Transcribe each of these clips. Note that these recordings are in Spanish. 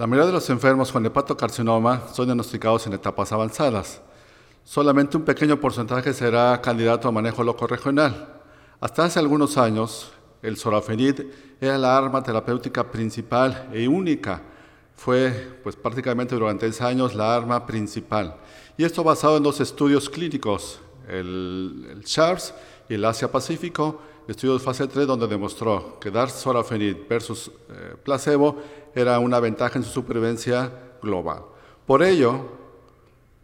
La mayoría de los enfermos con hepatocarcinoma son diagnosticados en etapas avanzadas. Solamente un pequeño porcentaje será candidato a manejo loco regional. Hasta hace algunos años, el sorafenib era la arma terapéutica principal e única. Fue, pues prácticamente durante 10 años, la arma principal. Y esto basado en dos estudios clínicos, el, el y el Asia-Pacífico, estudios fase 3 donde demostró que dar sorafenib versus eh, placebo era una ventaja en su supervivencia global. Por ello,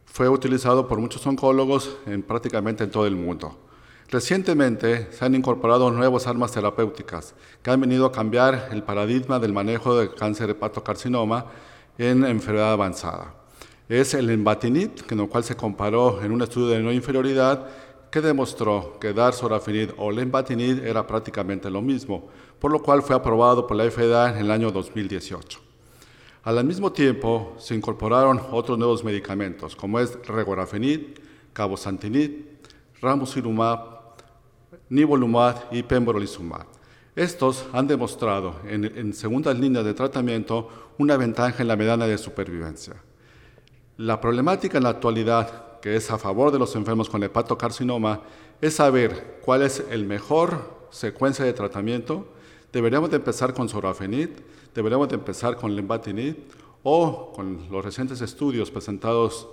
fue utilizado por muchos oncólogos en prácticamente en todo el mundo. Recientemente se han incorporado nuevas armas terapéuticas que han venido a cambiar el paradigma del manejo del cáncer hepatocarcinoma en enfermedad avanzada. Es el embatinib, con el cual se comparó en un estudio de no inferioridad que demostró que dar sorafenib o lenvatinib era prácticamente lo mismo, por lo cual fue aprobado por la FDA en el año 2018. Al mismo tiempo, se incorporaron otros nuevos medicamentos, como es regorafenib, cabozantinib, ramucirumab, nivolumab y pembrolizumab. Estos han demostrado en, segundas líneas de tratamiento una ventaja en la medana de supervivencia. La problemática en la actualidad que es a favor de los enfermos con hepatocarcinoma, es saber cuál es el mejor secuencia de tratamiento. Deberíamos de empezar con sorafenib, deberíamos de empezar con lenvatinib o con los recientes estudios presentados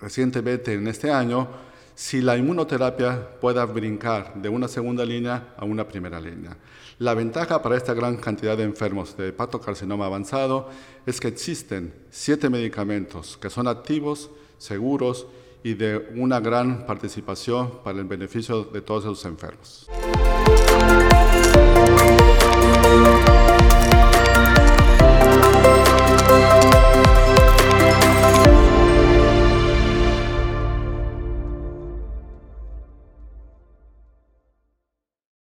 recientemente en este año, si la inmunoterapia pueda brincar de una segunda línea a una primera línea. La ventaja para esta gran cantidad de enfermos de hepatocarcinoma avanzado es que existen siete medicamentos que son activos, seguros y de una gran participación para el beneficio de todos esos enfermos.